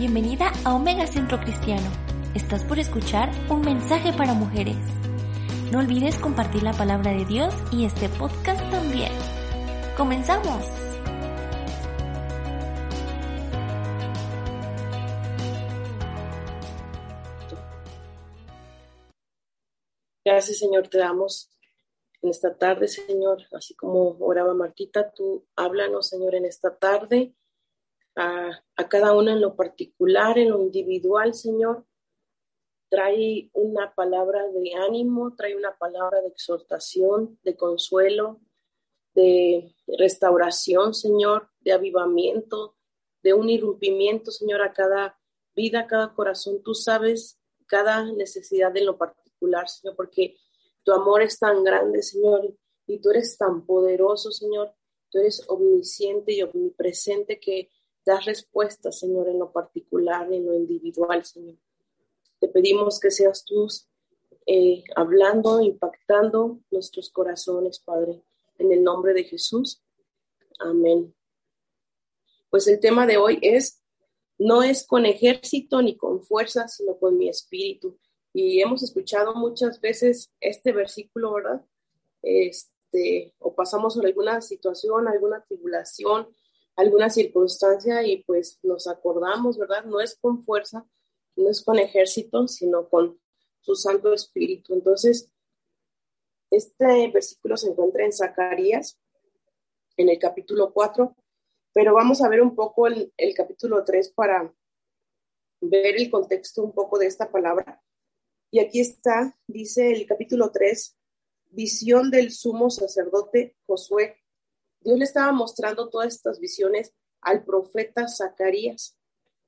Bienvenida a Omega Centro Cristiano. Estás por escuchar un mensaje para mujeres. No olvides compartir la palabra de Dios y este podcast también. ¡Comenzamos! Gracias, Señor, te damos en esta tarde, Señor, así como oraba Martita, tú háblanos, Señor, en esta tarde, a, a cada una en lo particular, en lo individual, Señor. Trae una palabra de ánimo, trae una palabra de exhortación, de consuelo, de restauración, Señor, de avivamiento, de un irrumpimiento, Señor, a cada vida, a cada corazón. Tú sabes cada necesidad en lo particular, Señor, porque tu amor es tan grande, Señor, y tú eres tan poderoso, Señor. Tú eres omnisciente y omnipresente que das respuestas, Señor, en lo particular, en lo individual, Señor. Te pedimos que seas tú eh, hablando, impactando nuestros corazones, Padre, en el nombre de Jesús. Amén. Pues el tema de hoy es, no es con ejército ni con fuerza, sino con mi espíritu. Y hemos escuchado muchas veces este versículo, ¿verdad? Este, o pasamos por alguna situación, alguna tribulación, alguna circunstancia y pues nos acordamos, ¿verdad? No es con fuerza, no es con ejército, sino con su Santo Espíritu. Entonces, este versículo se encuentra en Zacarías, en el capítulo 4, pero vamos a ver un poco el, el capítulo 3 para ver el contexto un poco de esta palabra. Y aquí está, dice el capítulo 3, visión del sumo sacerdote Josué. Dios le estaba mostrando todas estas visiones al profeta Zacarías.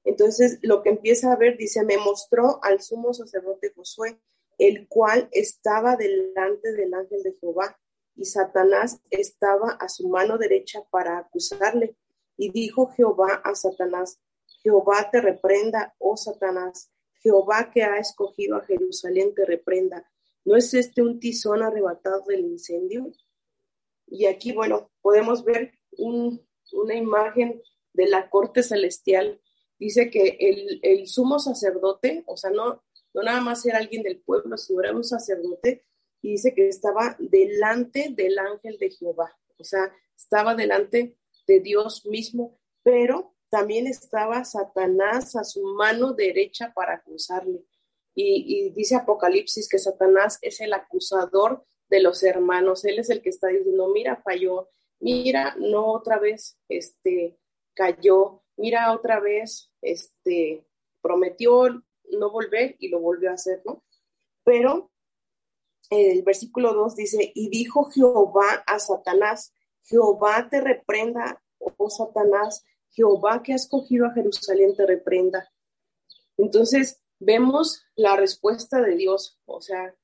Entonces, lo que empieza a ver, dice, me mostró al sumo sacerdote Josué, el cual estaba delante del ángel de Jehová, y Satanás estaba a su mano derecha para acusarle. Y dijo Jehová a Satanás, Jehová te reprenda, oh Satanás, Jehová que ha escogido a Jerusalén te reprenda. ¿No es este un tizón arrebatado del incendio? Y aquí, bueno, podemos ver una imagen de la corte celestial. Dice que el, sumo sacerdote, o sea, no, no nada más era alguien del pueblo, sino era un sacerdote, y dice que estaba delante del ángel de Jehová, o sea, estaba delante de Dios mismo, pero también estaba Satanás a su mano derecha para acusarle. Y, dice Apocalipsis que Satanás es el acusador de los hermanos. Él es el que está diciendo, mira, falló, mira, no otra vez, este, cayó, mira, otra vez, este, prometió no volver y lo volvió a hacer, ¿no? Pero el versículo 2 dice, y dijo Jehová a Satanás, Jehová te reprenda, oh Satanás, Jehová que ha escogido a Jerusalén te reprenda. Entonces vemos la respuesta de Dios, o sea,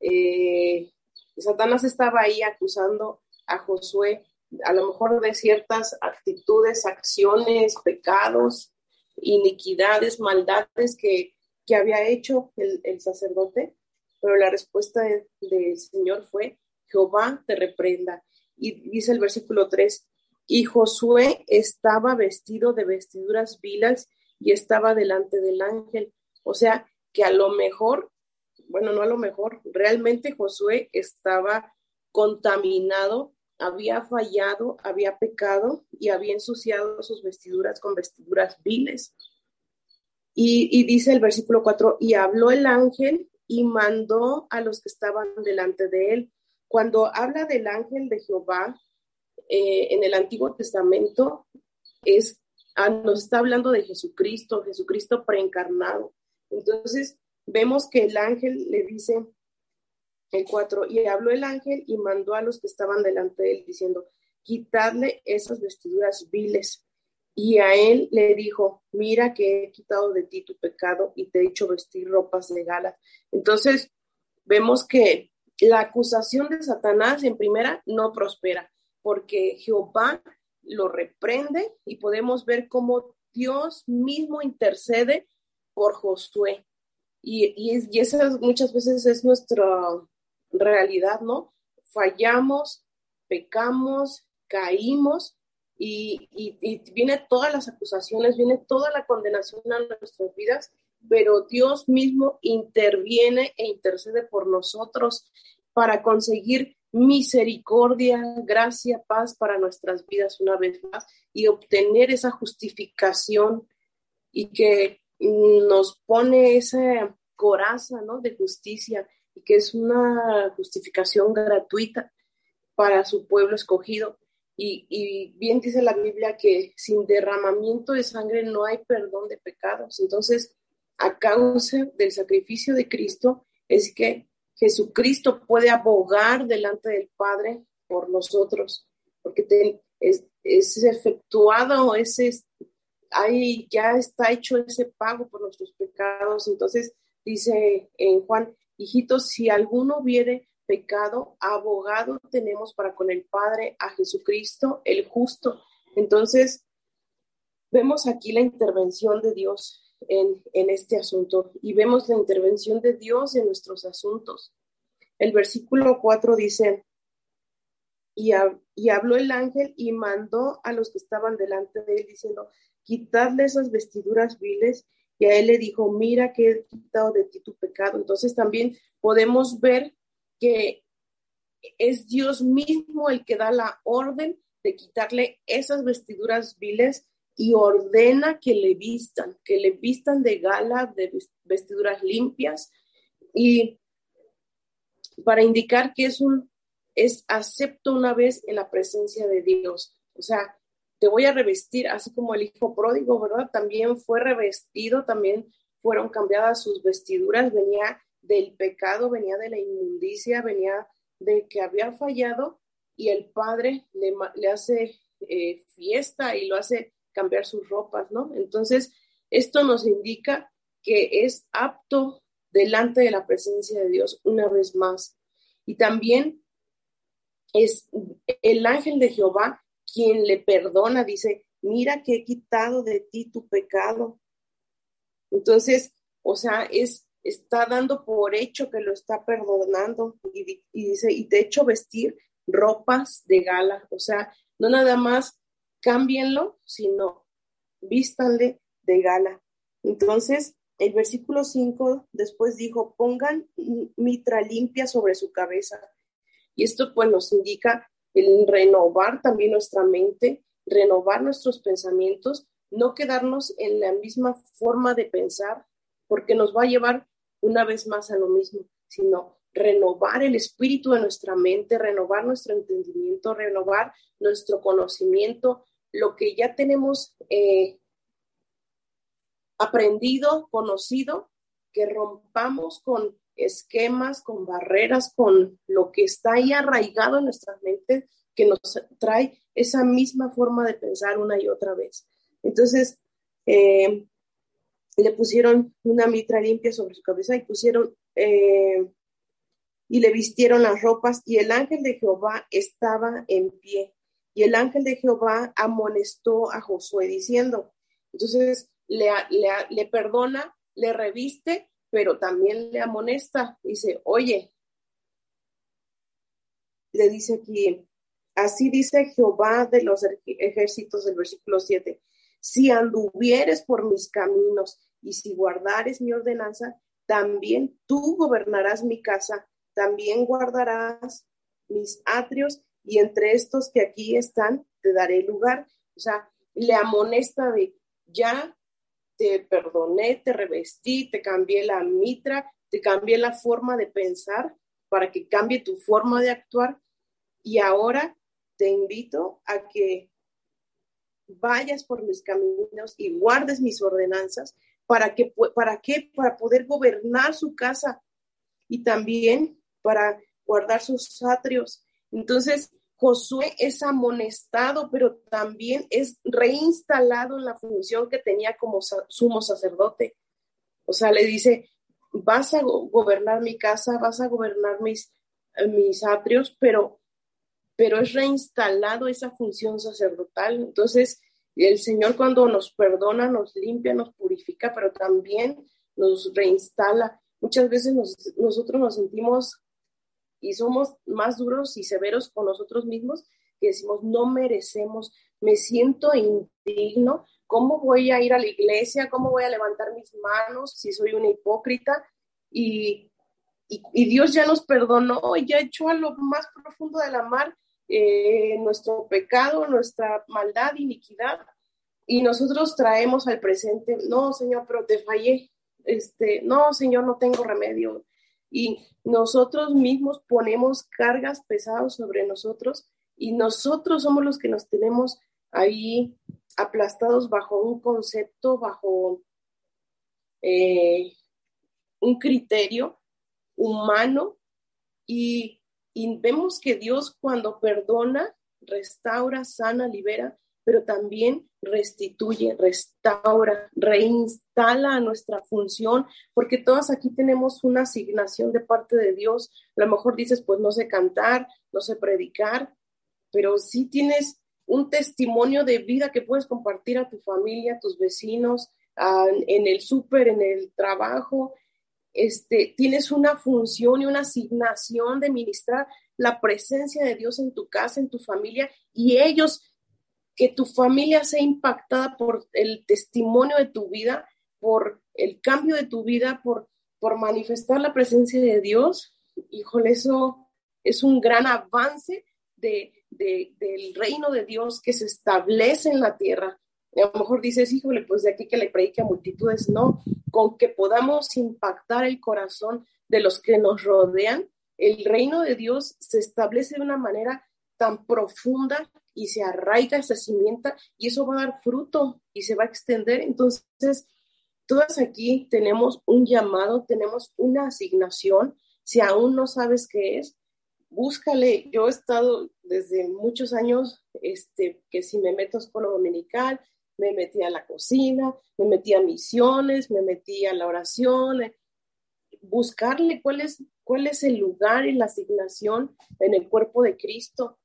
eh, Satanás estaba ahí acusando a Josué a lo mejor de ciertas actitudes, acciones, pecados, iniquidades, maldades que, había hecho el, sacerdote, pero la respuesta del Señor fue, Jehová te reprenda. Y dice el versículo 3, y Josué estaba vestido de vestiduras vilas y estaba delante del ángel. O sea, que a lo mejor, bueno, no a lo mejor, realmente Josué estaba contaminado, había fallado, había pecado y había ensuciado sus vestiduras con vestiduras viles. Y, dice el versículo 4, y habló el ángel y mandó a los que estaban delante de él. Cuando habla del ángel de Jehová, eh, en el Antiguo Testamento es, ah, nos está hablando de Jesucristo, Jesucristo preencarnado. Entonces, vemos que el ángel le dice, el 4, y habló el ángel y mandó a los que estaban delante de él diciendo, quitadle esas vestiduras viles. Y a él le dijo, mira que he quitado de ti tu pecado y te he hecho vestir ropas de gala. Entonces, vemos que la acusación de Satanás en primera no prospera porque Jehová lo reprende y podemos ver cómo Dios mismo intercede por Josué. Y, y, esa muchas veces es nuestra realidad, ¿no? Fallamos, pecamos, caímos y, y, viene todas las acusaciones, viene toda la condenación a nuestras vidas, pero Dios mismo interviene e intercede por nosotros para conseguir misericordia, gracia, paz para nuestras vidas una vez más y obtener esa justificación y que nos pone esa coraza ¿no? de justicia y que es una justificación gratuita para su pueblo escogido. Y, bien dice la Biblia que sin derramamiento de sangre no hay perdón de pecados. Entonces, a causa del sacrificio de Cristo, es que Jesucristo puede abogar delante del Padre por nosotros, porque es, es, efectuado, ese, ahí ya está hecho ese pago por nuestros pecados. Entonces dice en Juan, hijitos, si alguno viere pecado, abogado tenemos para con el Padre a Jesucristo, el justo. Entonces, vemos aquí la intervención de Dios en, este asunto y vemos la intervención de Dios en nuestros asuntos. El versículo 4 dice, y, y, habló el ángel y mandó a los que estaban delante de él diciendo, quitadle esas vestiduras viles. Y a él le dijo, mira que he quitado de ti tu pecado. Entonces también podemos ver que es Dios mismo el que da la orden de quitarle esas vestiduras viles y ordena que le vistan, que le vistan de gala, de vestiduras limpias y para indicar que es un es acepto una vez en la presencia de Dios. O sea, te voy a revestir, así como el hijo pródigo, ¿verdad? También fue revestido, también fueron cambiadas sus vestiduras, venía del pecado, venía de la inmundicia, venía de que había fallado y el padre le, le hace eh, fiesta y lo hace cambiar sus ropas, ¿no? Entonces, esto nos indica que es apto delante de la presencia de Dios una vez más. Y también es el ángel de Jehová quien le perdona, dice, mira que he quitado de ti tu pecado. Entonces, o sea, es, está dando por hecho que lo está perdonando y, dice, y he hecho vestir ropas de gala, o sea, no nada más cámbienlo, sino vístanle de gala. Entonces, el versículo 5 después dijo, pongan mitra limpia sobre su cabeza. Y esto pues nos indica el renovar también nuestra mente, renovar nuestros pensamientos, no quedarnos en la misma forma de pensar, porque nos va a llevar una vez más a lo mismo, sino renovar el espíritu de nuestra mente, renovar nuestro entendimiento, renovar nuestro conocimiento, lo que ya tenemos eh, aprendido, conocido, que rompamos con esquemas, con barreras, con lo que está ahí arraigado en nuestra mente, que nos trae esa misma forma de pensar una y otra vez. Entonces, eh, le pusieron una mitra limpia sobre su cabeza y pusieron eh, y le vistieron las ropas y el ángel de Jehová estaba en pie y el ángel de Jehová amonestó a Josué diciendo, entonces le, le, perdona, le reviste, pero también le amonesta. Dice, oye, le dice aquí, así dice Jehová de los ejércitos del versículo 7, si anduvieres por mis caminos y si guardares mi ordenanza, también tú gobernarás mi casa, también guardarás mis atrios y entre estos que aquí están, te daré lugar. O sea, le amonesta de, ya te perdoné, te revestí, te cambié la mitra, te cambié la forma de pensar para que cambie tu forma de actuar. Y ahora te invito a que vayas por mis caminos y guardes mis ordenanzas para que para qué para poder gobernar su casa y también para guardar sus atrios entonces, Josué es amonestado, pero también es reinstalado en la función que tenía como sumo sacerdote. O sea, le dice, vas a gobernar mi casa, vas a gobernar mis, mis atrios, pero, pero es reinstalado esa función sacerdotal. Entonces, el Señor cuando nos perdona, nos limpia, nos purifica, pero también nos reinstala. Muchas veces nosotros nos sentimos y somos más duros y severos con nosotros mismos que decimos, no merecemos, me siento indigno, ¿cómo voy a ir a la iglesia? ¿Cómo voy a levantar mis manos si soy una hipócrita? Y, y, Dios ya nos perdonó, ya echó a lo más profundo de la mar eh, nuestro pecado, nuestra maldad, iniquidad, y nosotros traemos al presente, no, Señor, pero te fallé, este, no, Señor, no tengo remedio. Y nosotros mismos ponemos cargas pesadas sobre nosotros y nosotros somos los que nos tenemos ahí aplastados bajo un concepto, bajo eh, un criterio humano y y vemos que Dios cuando perdona, restaura, sana, libera, pero también restituye, restaura, reinstala nuestra función, porque todas aquí tenemos una asignación de parte de Dios. A lo mejor dices, pues no sé cantar, no sé predicar, pero sí tienes un testimonio de vida que puedes compartir a tu familia, a tus vecinos, en el súper, en el trabajo, este, tienes una función y una asignación de ministrar la presencia de Dios en tu casa, en tu familia, y ellos, que tu familia sea impactada por el testimonio de tu vida, por el cambio de tu vida, por, por manifestar la presencia de Dios. Híjole, eso es un gran avance de, del reino de Dios que se establece en la tierra a lo mejor dices, híjole, pues de aquí que le predique a multitudes, no, con que podamos impactar el corazón de los que nos rodean, el reino de Dios se establece de una manera tan profunda y se arraiga, se cimienta y eso va a dar fruto y se va a extender. Entonces, todas aquí tenemos un llamado, tenemos una asignación. Si aún no sabes qué es, búscale. Yo he estado desde muchos años, este, que si me meto a escuela dominical, me metí a la cocina, me metí a misiones, me metí a la oración, buscarle cuál es, cuál es el lugar y la asignación en el cuerpo de Cristo.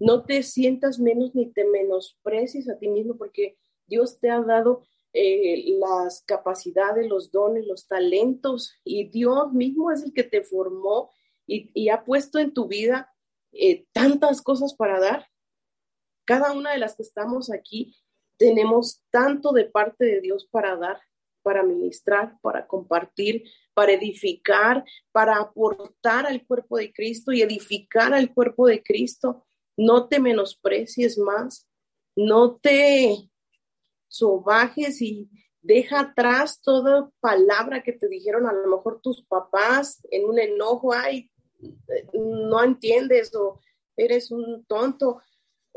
No te sientas menos ni te menosprecies a ti mismo porque Dios te ha dado eh, las capacidades, los dones, los talentos y Dios mismo es el que te formó y, ha puesto en tu vida eh, tantas cosas para dar. Cada una de las que estamos aquí tenemos tanto de parte de Dios para dar, para ministrar, para compartir, para edificar, para aportar al cuerpo de Cristo y edificar al cuerpo de Cristo. No te menosprecies más, no te sobajes y deja atrás toda palabra que te dijeron a lo mejor tus papás en un enojo, ay, no entiendes o eres un tonto,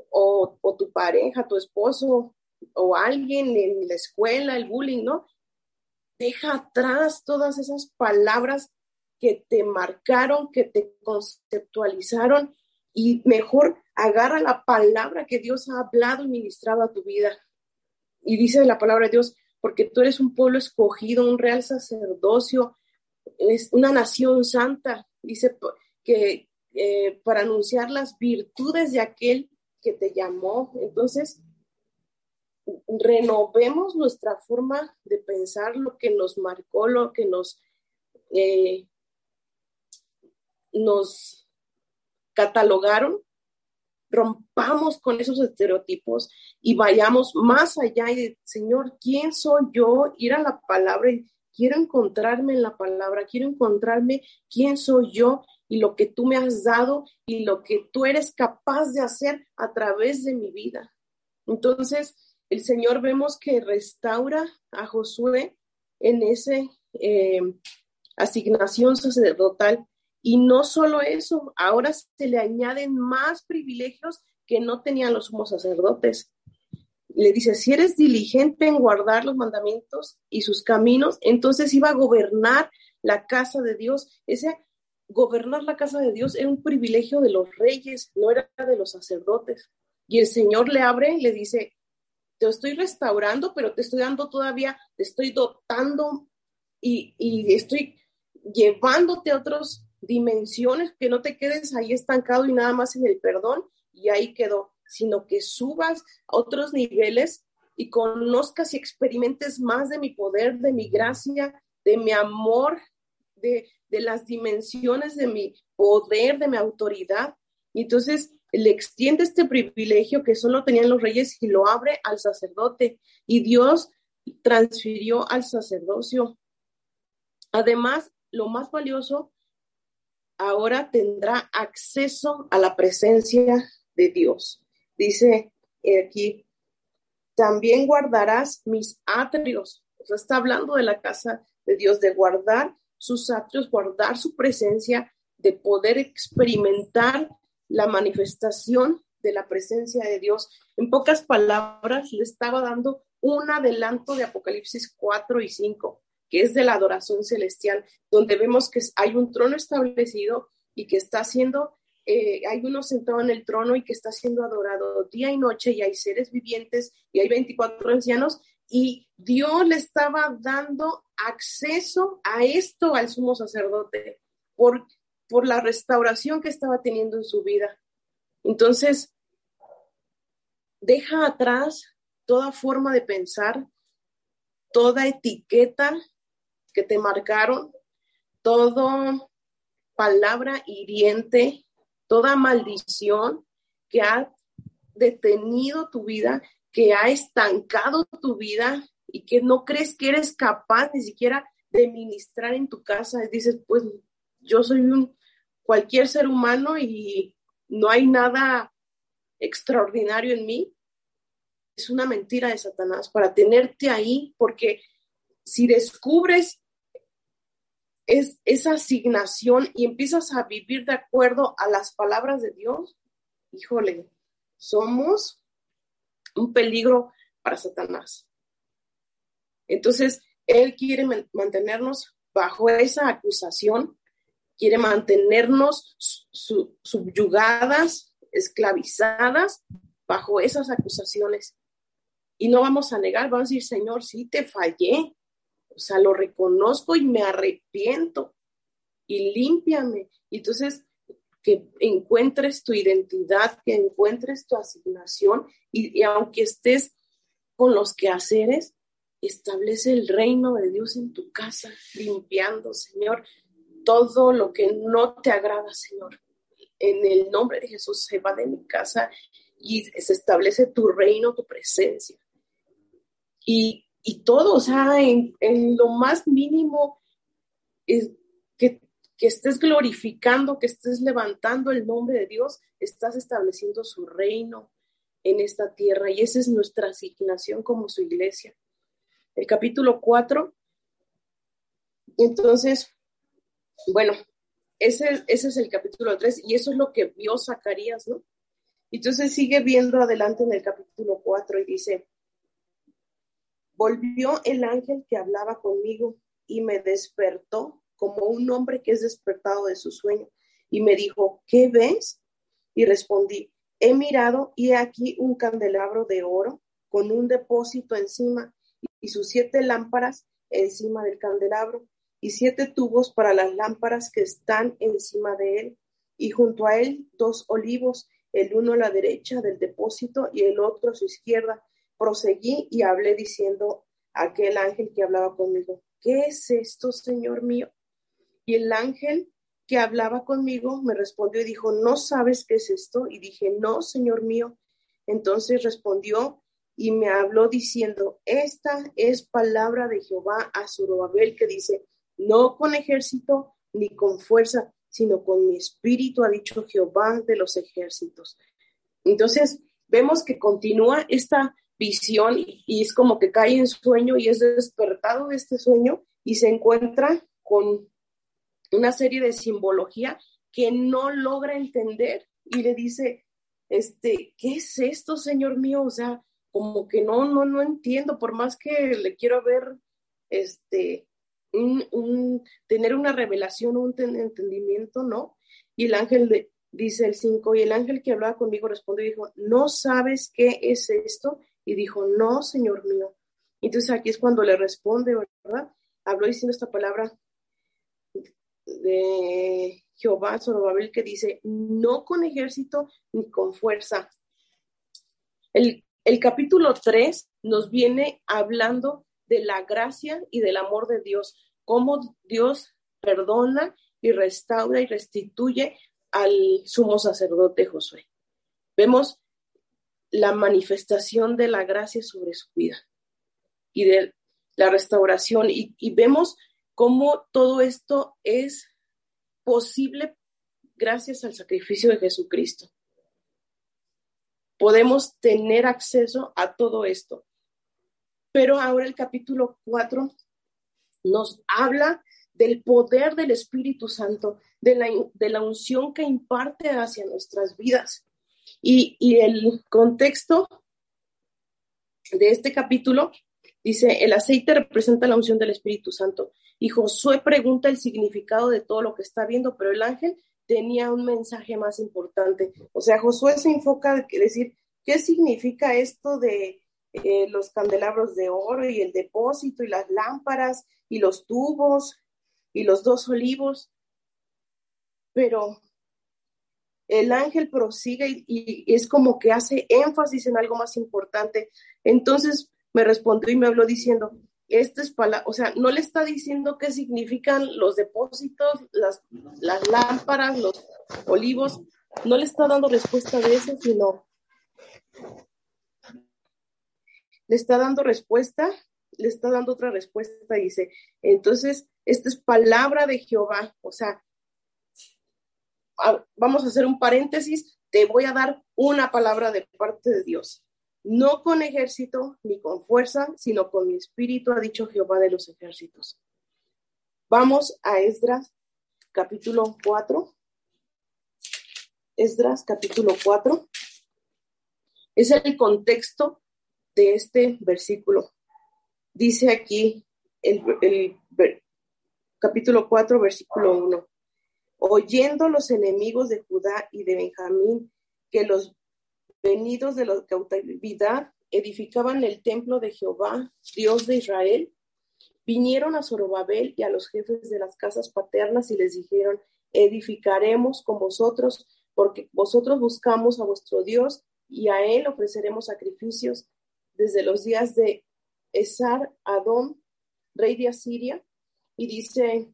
o, o tu pareja, tu esposo, o alguien en la escuela, el bullying, ¿no? Deja atrás todas esas palabras que te marcaron, que te conceptualizaron y mejor agarra la palabra que Dios ha hablado y ministrado a tu vida. Y dice la palabra de Dios, porque tú eres un pueblo escogido, un real sacerdocio, es una nación santa. Dice que eh, para anunciar las virtudes de aquel que te llamó. Entonces, renovemos nuestra forma de pensar, lo que nos marcó, lo que nos, eh, nos catalogaron, rompamos con esos estereotipos y vayamos más allá y Señor, ¿quién soy yo? Ir a la palabra y quiero encontrarme en la palabra, quiero encontrarme quién soy yo y lo que tú me has dado y lo que tú eres capaz de hacer a través de mi vida. Entonces, el Señor vemos que restaura a Josué en esa eh, asignación sacerdotal. Y no solo eso, ahora se le añaden más privilegios que no tenían los sumos sacerdotes. Le dice, si eres diligente en guardar los mandamientos y sus caminos, entonces iba a gobernar la casa de Dios. Ese gobernar la casa de Dios era un privilegio de los reyes, no era de los sacerdotes. Y el Señor le abre y le dice, te estoy restaurando, pero te estoy dando todavía, te estoy dotando y, y estoy llevándote a otras dimensiones, que no te quedes ahí estancado y nada más en el perdón y ahí quedó, sino que subas a otros niveles y conozcas y experimentes más de mi poder, de mi gracia, de mi amor, de, de las dimensiones de mi poder, de mi autoridad. Entonces le extiende este privilegio que solo tenían los reyes y lo abre al sacerdote. Y Dios transfirió al sacerdocio. Además, lo más valioso, ahora tendrá acceso a la presencia de Dios. Dice aquí, también guardarás mis atrios. O sea, está hablando de la casa de Dios, de guardar sus atrios, guardar su presencia, de poder experimentar la manifestación de la presencia de Dios. En pocas palabras, le estaba dando un adelanto de Apocalipsis 4 y 5, que es de la adoración celestial, donde vemos que hay un trono establecido y que está siendo, eh, hay uno sentado en el trono y que está siendo adorado día y noche y hay seres vivientes y hay 24 ancianos y Dios le estaba dando acceso a esto al sumo sacerdote por, por la restauración que estaba teniendo en su vida. Entonces, deja atrás toda forma de pensar, toda etiqueta que te marcaron, toda palabra hiriente, toda maldición que ha detenido tu vida, que ha estancado tu vida y que no crees que eres capaz ni siquiera de ministrar en tu casa. Dices, pues yo soy un cualquier ser humano y no hay nada extraordinario en mí es una mentira de Satanás para tenerte ahí, porque si descubres es, esa asignación y empiezas a vivir de acuerdo a las palabras de Dios, híjole, somos un peligro para Satanás. Entonces, Él quiere mantenernos bajo esa acusación, quiere mantenernos subyugadas, esclavizadas bajo esas acusaciones. Y no vamos a negar, vamos a decir, Señor, sí te fallé. O sea, lo reconozco y me arrepiento. Y límpiame. Y entonces, que encuentres tu identidad, que encuentres tu asignación. Y, y aunque estés con los quehaceres, establece el reino de Dios en tu casa, limpiando, Señor, todo lo que no te agrada, Señor. En el nombre de Jesús se va de mi casa y se establece tu reino, tu presencia y, y todo, o sea, en, lo más mínimo, que, que estés glorificando, que estés levantando el nombre de Dios, estás estableciendo su reino en esta tierra y esa es nuestra asignación como su iglesia. El capítulo 4, entonces, bueno, ese, ese es el capítulo 3 y eso es lo que vio Zacarías, ¿no? Entonces sigue viendo adelante en el capítulo 4 y dice, Volvió el ángel que hablaba conmigo y me despertó como un hombre que es despertado de su sueño y me dijo, ¿qué ves? Y respondí, he mirado y he aquí un candelabro de oro con un depósito encima y sus siete lámparas encima del candelabro y siete tubos para las lámparas que están encima de él y junto a él dos olivos, el uno a la derecha del depósito y el otro a su izquierda proseguí y hablé diciendo a aquel ángel que hablaba conmigo, ¿qué es esto, Señor mío? Y el ángel que hablaba conmigo me respondió y dijo, ¿no sabes qué es esto? Y dije, no, Señor mío. Entonces respondió y me habló diciendo, esta es palabra de Jehová a Zorobabel que dice, no con ejército ni con fuerza, sino con mi espíritu, ha dicho Jehová de los ejércitos. Entonces, vemos que continúa esta visión y, es como que cae en sueño y es despertado de este sueño y se encuentra con una serie de simbología que no logra entender y le dice, este, ¿qué es esto, Señor mío? O sea, como que no, no, no entiendo, por más que le quiero ver, este, un, tener una revelación, un entendimiento, ¿no? Y el ángel dice el 5, y el ángel que hablaba conmigo respondió y dijo, ¿no sabes qué es esto? Y dijo, no, Señor mío. Entonces aquí es cuando le responde, ¿verdad? Habló diciendo esta palabra de Jehová Zorobabel que dice, no con ejército ni con fuerza. El, el capítulo 3 nos viene hablando de la gracia y del amor de Dios, cómo Dios perdona y restaura y restituye al sumo sacerdote Josué. vemos la manifestación de la gracia sobre su vida y de la restauración y, vemos cómo todo esto es posible gracias al sacrificio de Jesucristo. Podemos tener acceso a todo esto. Pero ahora el capítulo 4 nos habla del poder del Espíritu Santo, de la, de la unción que imparte hacia nuestras vidas. Y, y el contexto de este capítulo dice, el aceite representa la unción del Espíritu Santo. Y Josué pregunta el significado de todo lo que está viendo, pero el ángel tenía un mensaje más importante. O sea, Josué se enfoca en decir, ¿qué significa esto de eh, los candelabros de oro y el depósito y las lámparas y los tubos y los dos olivos? Pero el ángel prosigue y, es como que hace énfasis en algo más importante. Entonces me respondió y me habló diciendo, esta es para, o sea, no le está diciendo qué significan los depósitos, las, las lámparas, los olivos, no le está dando respuesta de eso, sino le está dando respuesta, le está dando otra respuesta, dice, entonces, esta es palabra de Jehová, o sea, vamos a hacer un paréntesis, te voy a dar una palabra de parte de Dios no con ejército ni con fuerza, sino con mi espíritu, ha dicho Jehová de los ejércitos. Vamos a Esdras capítulo 4. Esdras capítulo 4. Es el contexto de este versículo. Dice aquí el, capítulo 4, versículo 1. Oyendo los enemigos de Judá y de Benjamín que los venidos de la cautividad, edificaban el templo de Jehová, Dios de Israel, vinieron a Zorobabel y a los jefes de las casas paternas y les dijeron, edificaremos con vosotros, porque vosotros buscamos a vuestro Dios y a él ofreceremos sacrificios desde los días de Esar Adón, rey de Asiria. Y dice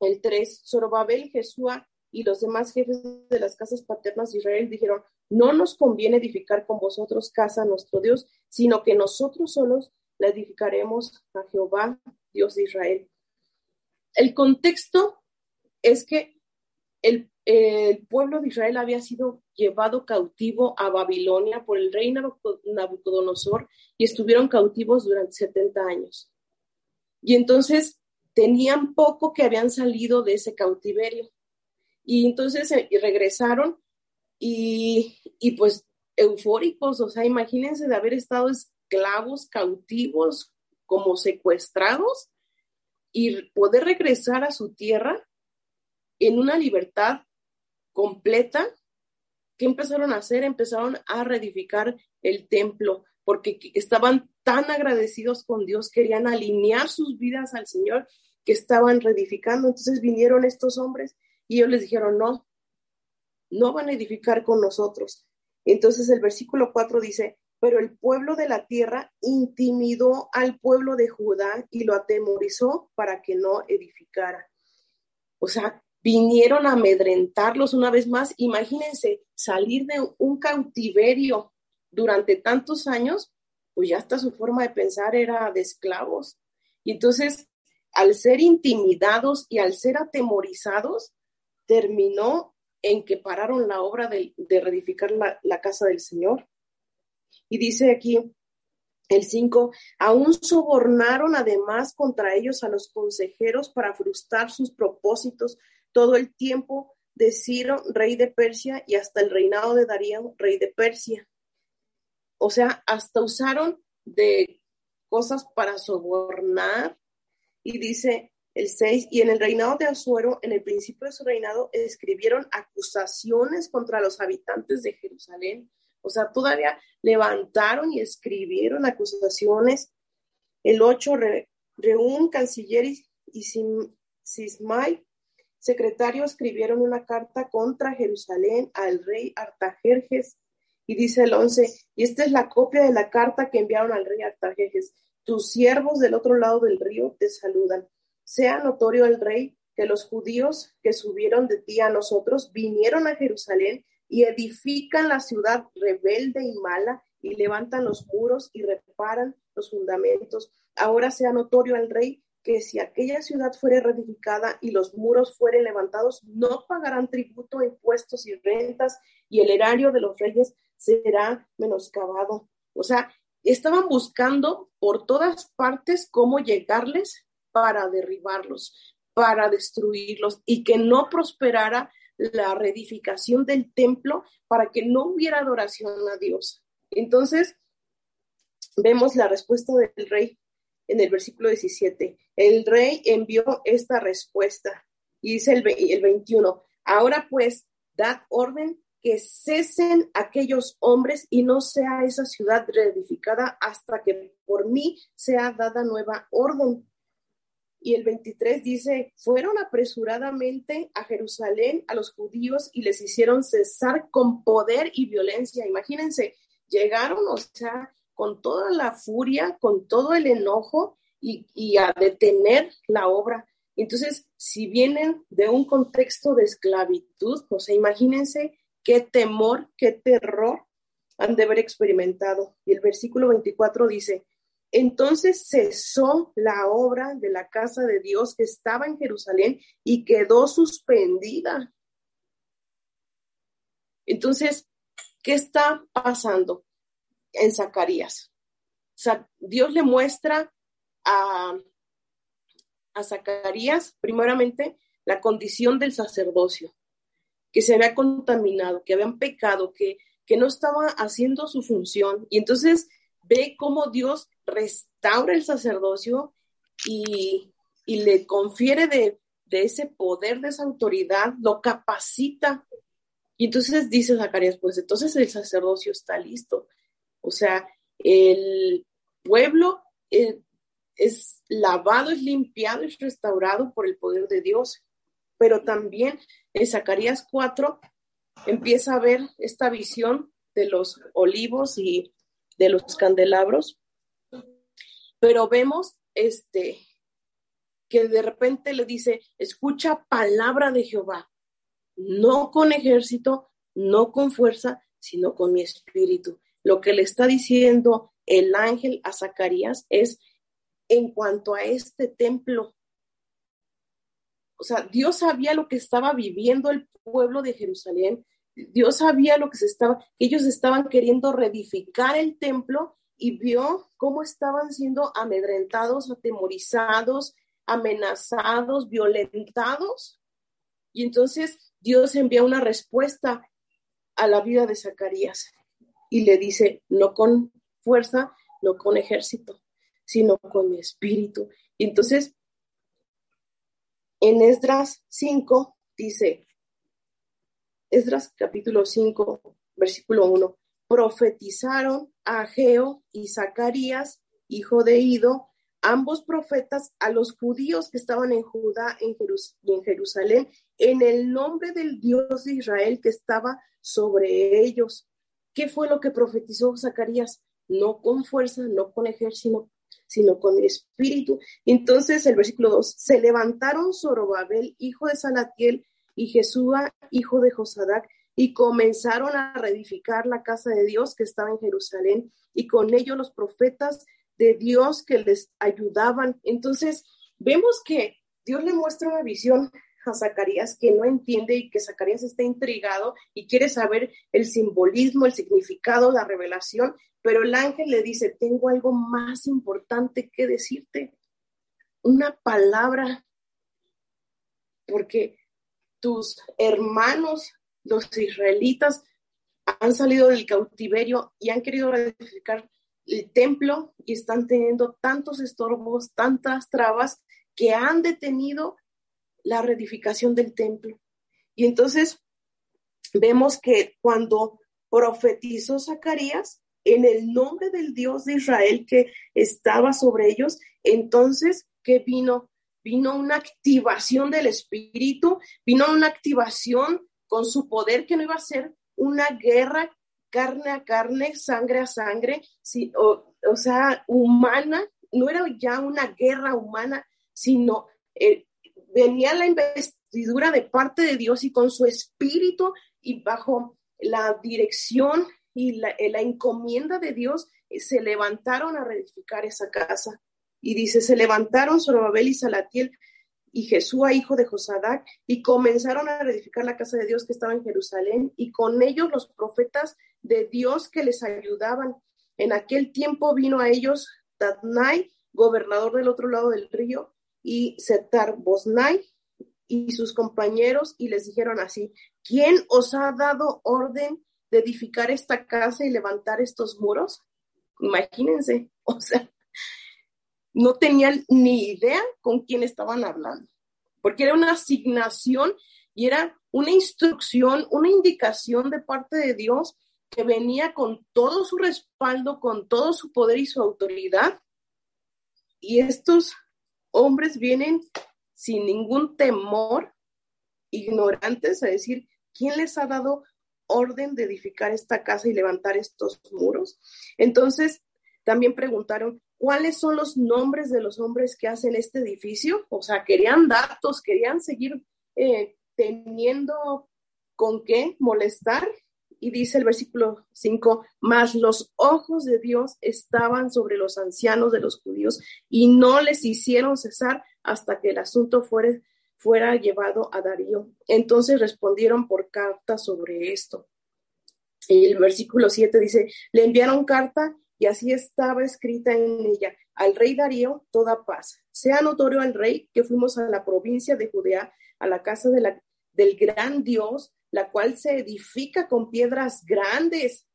el 3, Zorobabel, Jesúa y los demás jefes de las casas paternas de Israel dijeron, no nos conviene edificar con vosotros casa a nuestro Dios, sino que nosotros solos la edificaremos a Jehová, Dios de Israel. El contexto es que el, el, pueblo de Israel había sido llevado cautivo a Babilonia por el rey Nabucodonosor y estuvieron cautivos durante 70 años. Y entonces tenían poco que habían salido de ese cautiverio. Y entonces eh, regresaron y, y pues eufóricos, o sea, imagínense de haber estado esclavos, cautivos, como secuestrados y poder regresar a su tierra en una libertad completa. ¿Qué empezaron a hacer? Empezaron a reedificar el templo porque estaban tan agradecidos con Dios, querían alinear sus vidas al Señor que estaban reedificando. Entonces vinieron estos hombres y ellos les dijeron, no, no van a edificar con nosotros. Entonces el versículo 4 dice, pero el pueblo de la tierra intimidó al pueblo de Judá y lo atemorizó para que no edificara. O sea, vinieron a amedrentarlos una vez más. Imagínense salir de un cautiverio durante tantos años, pues ya hasta su forma de pensar era de esclavos. Y entonces, al ser intimidados y al ser atemorizados, terminó en que pararon la obra de, reedificar la, casa del Señor. Y dice aquí el 5, aún sobornaron además contra ellos a los consejeros para frustrar sus propósitos todo el tiempo de Ciro, rey de Persia, y hasta el reinado de Darío, rey de Persia. O sea, hasta usaron de cosas para sobornar. Y dice, el 6, y en el reinado de Azuero, en el principio de su reinado, escribieron acusaciones contra los habitantes de Jerusalén. O sea, todavía levantaron y escribieron acusaciones. El 8, Reún, canciller y Sismai, secretario, escribieron una carta contra Jerusalén al rey Artajerjes. Y dice el 11, y esta es la copia de la carta que enviaron al rey Artajerjes. Tus siervos del otro lado del río te saludan sea notorio al rey que los judíos que subieron de ti a nosotros vinieron a Jerusalén y edifican la ciudad rebelde y mala y levantan los muros y reparan los fundamentos. Ahora sea notorio al rey que si aquella ciudad fuere reedificada y los muros fueren levantados, no pagarán tributo, impuestos y rentas, y el erario de los reyes será menoscabado. O sea, estaban buscando por todas partes cómo llegarles para derribarlos, para destruirlos y que no prosperara la reedificación del templo para que no hubiera adoración a Dios. Entonces, vemos la respuesta del rey en el versículo 17. El rey envió esta respuesta y dice el, el 21, ahora pues, dad orden que cesen aquellos hombres y no sea esa ciudad reedificada hasta que por mí sea dada nueva orden. Y el 23 dice, fueron apresuradamente a Jerusalén a los judíos y les hicieron cesar con poder y violencia. Imagínense, llegaron, o sea, con toda la furia, con todo el enojo y, a detener la obra. Entonces, si vienen de un contexto de esclavitud, o sea, imagínense qué temor, qué terror han de haber experimentado. Y el versículo 24 dice, entonces cesó la obra de la casa de Dios que estaba en Jerusalén y quedó suspendida. Entonces, ¿qué está pasando en Zacarías? Dios le muestra a, a Zacarías, primeramente, la condición del sacerdocio, que se había contaminado, que habían pecado, que, que no estaba haciendo su función. Y entonces ve cómo Dios restaura el sacerdocio y, le confiere de, ese poder, de esa autoridad, lo capacita. Y entonces dice Zacarías, pues entonces el sacerdocio está listo. O sea, el pueblo eh, es lavado, es limpiado, es restaurado por el poder de Dios. Pero también en Zacarías 4 empieza a ver esta visión de los olivos y de los candelabros, pero vemos este que de repente le dice, escucha palabra de Jehová, no con ejército, no con fuerza, sino con mi espíritu. Lo que le está diciendo el ángel a Zacarías es en cuanto a este templo. O sea, Dios sabía lo que estaba viviendo el pueblo de Jerusalén, Dios sabía lo que se estaba, ellos estaban queriendo reedificar el templo y vio cómo estaban siendo amedrentados, atemorizados, amenazados, violentados. Y entonces Dios envía una respuesta a la vida de Zacarías y le dice, no con fuerza, no con ejército, sino con espíritu. Y entonces, en Esdras 5 dice, Esdras capítulo 5, versículo 1, profetizaron a Ageo y Zacarías, hijo de Ido, ambos profetas a los judíos que estaban en Judá en y en Jerusalén, en el nombre del Dios de Israel que estaba sobre ellos. ¿Qué fue lo que profetizó Zacarías? No con fuerza, no con ejército, sino con el espíritu. Entonces, el versículo 2, se levantaron Zorobabel, hijo de Salatiel, y Jesúa, hijo de Josadac, y comenzaron a reedificar la casa de Dios que estaba en Jerusalén, y con ello los profetas de Dios que les ayudaban. Entonces, vemos que Dios le muestra una visión a Zacarías que no entiende y que Zacarías está intrigado y quiere saber el simbolismo, el significado, la revelación, pero el ángel le dice, tengo algo más importante que decirte, una palabra, porque tus hermanos, los israelitas, han salido del cautiverio y han querido reedificar el templo y están teniendo tantos estorbos, tantas trabas que han detenido la reedificación del templo. Y entonces vemos que cuando profetizó Zacarías en el nombre del Dios de Israel que estaba sobre ellos, entonces, ¿qué vino? vino una activación del espíritu, vino una activación con su poder que no iba a ser una guerra carne a carne, sangre a sangre, o, sea, humana, no era ya una guerra humana, sino eh, venía la investidura de parte de Dios y con su espíritu y bajo la dirección y la, la encomienda de Dios, se levantaron a reedificar esa casa. Y dice, se levantaron Zorobabel y Salatiel y Jesús, hijo de Josadac, y comenzaron a reedificar la casa de Dios que estaba en Jerusalén, y con ellos los profetas de Dios que les ayudaban. En aquel tiempo vino a ellos Tadnai, gobernador del otro lado del río, y Setar Bosnai y sus compañeros, y les dijeron así, ¿quién os ha dado orden de edificar esta casa y levantar estos muros? Imagínense, o sea, no tenían ni idea con quién estaban hablando, porque era una asignación y era una instrucción, una indicación de parte de Dios que venía con todo su respaldo, con todo su poder y su autoridad. Y estos hombres vienen sin ningún temor, ignorantes, a decir, ¿quién les ha dado orden de edificar esta casa y levantar estos muros? Entonces, también preguntaron, ¿cuáles son los nombres de los hombres que hacen este edificio? O sea, querían datos, querían seguir eh, teniendo con qué molestar. Y dice el versículo 5, más los ojos de Dios estaban sobre los ancianos de los judíos y no les hicieron cesar hasta que el asunto fuera, fuera llevado a Darío. Entonces respondieron por carta sobre esto. Y el versículo 7 dice, le enviaron carta y así estaba escrita en ella, al rey Darío, toda paz. Sea notorio al rey que fuimos a la provincia de Judea, a la casa de la, del gran Dios, la cual se edifica con piedras grandes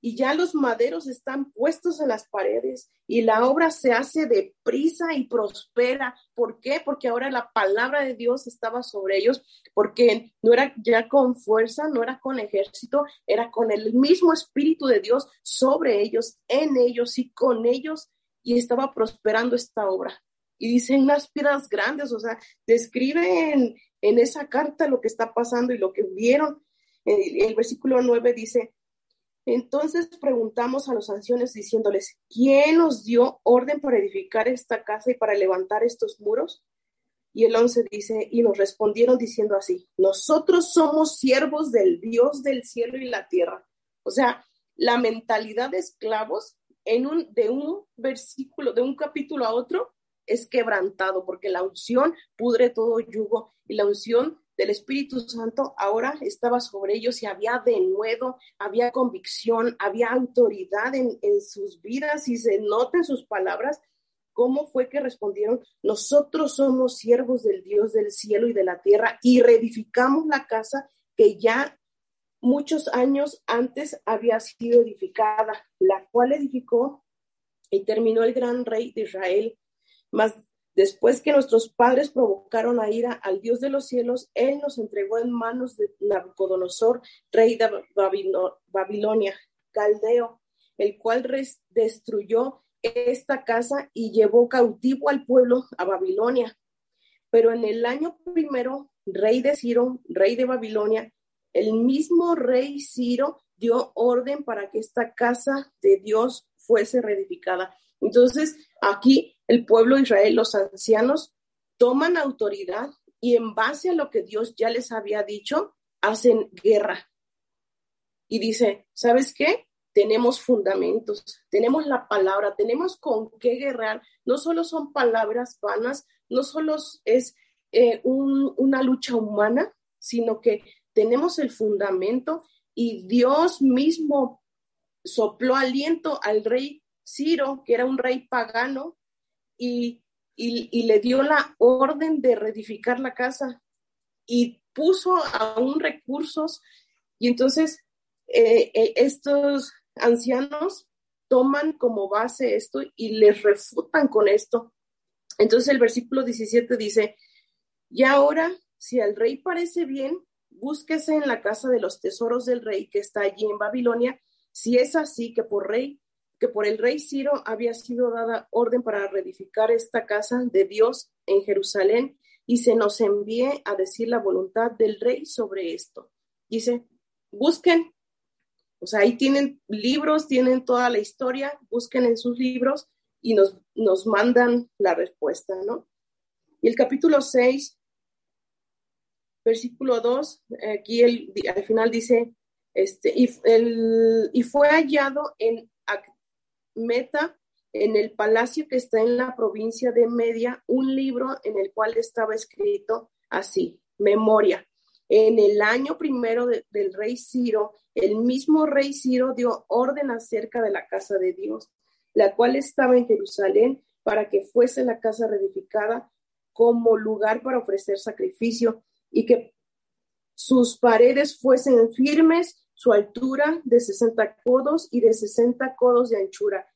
y ya los maderos están puestos en las paredes y la obra se hace deprisa y prospera. ¿Por qué? Porque ahora la palabra de Dios estaba sobre ellos, porque no era ya con fuerza, no era con ejército, era con el mismo Espíritu de Dios sobre ellos, en ellos y con ellos, y estaba prosperando esta obra. Y dicen unas piedras grandes, o sea, describen en, esa carta lo que está pasando y lo que vieron. El, el versículo 9 dice, entonces preguntamos a los ancianos diciéndoles, ¿quién nos dio orden para edificar esta casa y para levantar estos muros? Y el once dice, y nos respondieron diciendo así, nosotros somos siervos del Dios del cielo y la tierra. O sea, la mentalidad de esclavos en un, de un versículo, de un capítulo a otro, es quebrantado, porque la unción pudre todo yugo y la unción del Espíritu Santo ahora estaba sobre ellos y había denuedo, había convicción, había autoridad en, sus vidas y se nota en sus palabras cómo fue que respondieron, nosotros somos siervos del Dios del cielo y de la tierra y reedificamos la casa que ya muchos años antes había sido edificada, la cual edificó y terminó el gran rey de Israel. Más Después que nuestros padres provocaron a ira al Dios de los cielos, Él nos entregó en manos de Nabucodonosor, rey de Babilonia, caldeo, el cual destruyó esta casa y llevó cautivo al pueblo a Babilonia. Pero en el año primero, rey de Ciro, rey de Babilonia, el mismo rey Ciro dio orden para que esta casa de Dios fuese reedificada. Entonces, aquí el pueblo de Israel, los ancianos, toman autoridad y en base a lo que Dios ya les había dicho, hacen guerra. Y dice, ¿sabes qué? Tenemos fundamentos, tenemos la palabra, tenemos con qué guerrear. No solo son palabras vanas, no solo es eh, una lucha humana, sino que tenemos el fundamento y Dios mismo sopló aliento al rey Ciro, que era un rey pagano, y, le dio la orden de reedificar la casa y puso aún recursos y entonces eh, eh, estos ancianos toman como base esto y les refutan con esto. Entonces el versículo 17 dice, y ahora, si al rey parece bien, búsquese en la casa de los tesoros del rey que está allí en Babilonia, si es así que por rey que por el rey Ciro había sido dada orden para reedificar esta casa de Dios en Jerusalén y se nos envíe a decir la voluntad del rey sobre esto. Dice, busquen, o sea, ahí tienen libros, tienen toda la historia, busquen en sus libros y nos, nos mandan la respuesta, ¿no? Y el capítulo 6, versículo 2, aquí al final dice, Este, y, el, y fue hallado en Meta, en el palacio que está en la provincia de Media, un libro en el cual estaba escrito así, memoria. En el año primero del rey Ciro, el mismo rey Ciro dio orden acerca de la casa de Dios, la cual estaba en Jerusalén para que fuese la casa reedificada como lugar para ofrecer sacrificio y que sus paredes fuesen firmes, su altura de 60 codos y de 60 codos de anchura.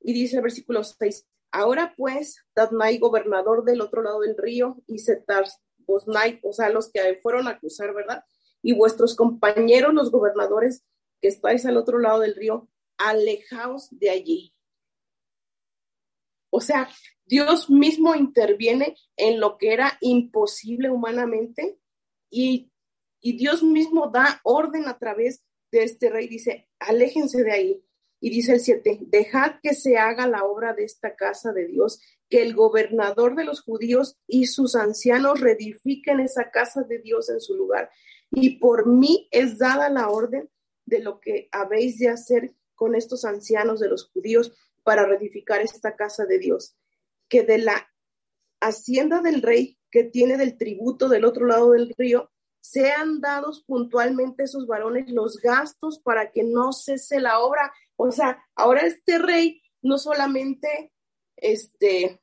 Y dice el versículo 6, ahora pues, Tadnai, gobernador del otro lado del río, y Setar, Bosnai, o sea, los que fueron a cruzar, ¿verdad? Y vuestros compañeros, los gobernadores que estáis al otro lado del río, alejaos de allí. O sea, Dios mismo interviene en lo que era imposible humanamente y y Dios mismo da orden a través de este rey, dice, aléjense de ahí. Y dice el 7, dejad que se haga la obra de esta casa de Dios, que el gobernador de los judíos y sus ancianos reedifiquen esa casa de Dios en su lugar. Y por mí es dada la orden de lo que habéis de hacer con estos ancianos de los judíos para reedificar esta casa de Dios, que de la hacienda del rey que tiene del tributo del otro lado del río, sean dados puntualmente esos varones los gastos para que no cese la obra. O sea, ahora este rey no solamente este,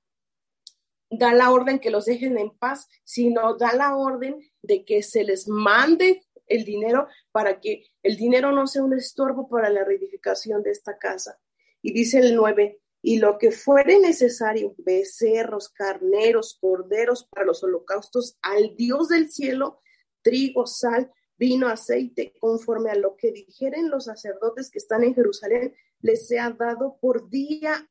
da la orden que los dejen en paz, sino da la orden de que se les mande el dinero para que el dinero no sea un estorbo para la reedificación de esta casa. Y dice el 9, y lo que fuere necesario, becerros, carneros, corderos para los holocaustos al Dios del cielo, trigo, sal, vino, aceite, conforme a lo que dijeren los sacerdotes que están en Jerusalén, les sea dado por día,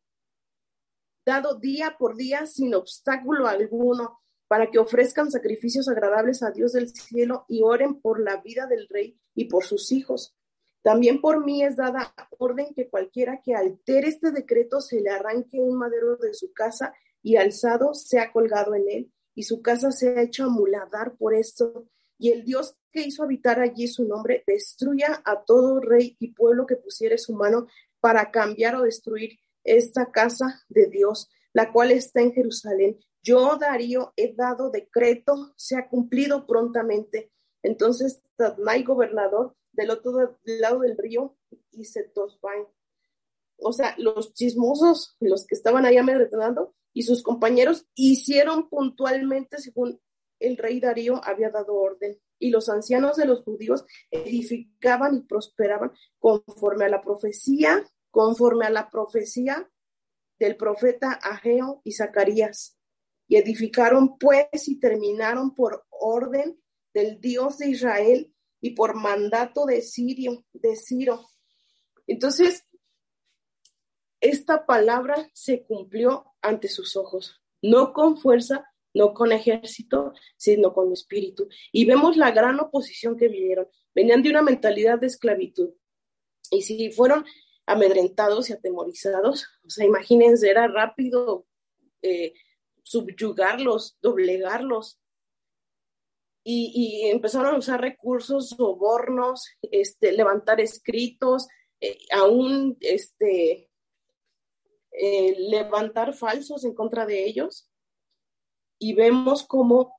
dado día por día sin obstáculo alguno, para que ofrezcan sacrificios agradables a Dios del cielo y oren por la vida del rey y por sus hijos. También por mí es dada orden que cualquiera que altere este decreto se le arranque un madero de su casa y alzado sea colgado en él, y su casa sea hecha a muladar por esto, y el Dios que hizo habitar allí su nombre destruya a todo rey y pueblo que pusiere su mano para cambiar o destruir esta casa de Dios, la cual está en Jerusalén. Yo, Darío, he dado decreto, se ha cumplido prontamente. Entonces, Tadmai, gobernador del otro lado del río, y Setosbain. O sea, los chismosos, los que estaban ahí amedrentando, y sus compañeros hicieron puntualmente según el rey Darío había dado orden y los ancianos de los judíos edificaban y prosperaban conforme a la profecía, conforme a la profecía del profeta Ageo y Zacarías. Y edificaron pues y terminaron por orden del Dios de Israel y por mandato de Sirio, de Ciro. Entonces, esta palabra se cumplió ante sus ojos, no con fuerza, no con ejército, sino con espíritu. Y vemos la gran oposición que vinieron. Venían de una mentalidad de esclavitud. Y si fueron amedrentados y atemorizados, o sea, imagínense, era rápido eh, subyugarlos, doblegarlos. Y, empezaron a usar recursos, sobornos, este, levantar escritos, eh, aún este, eh, levantar falsos en contra de ellos y vemos cómo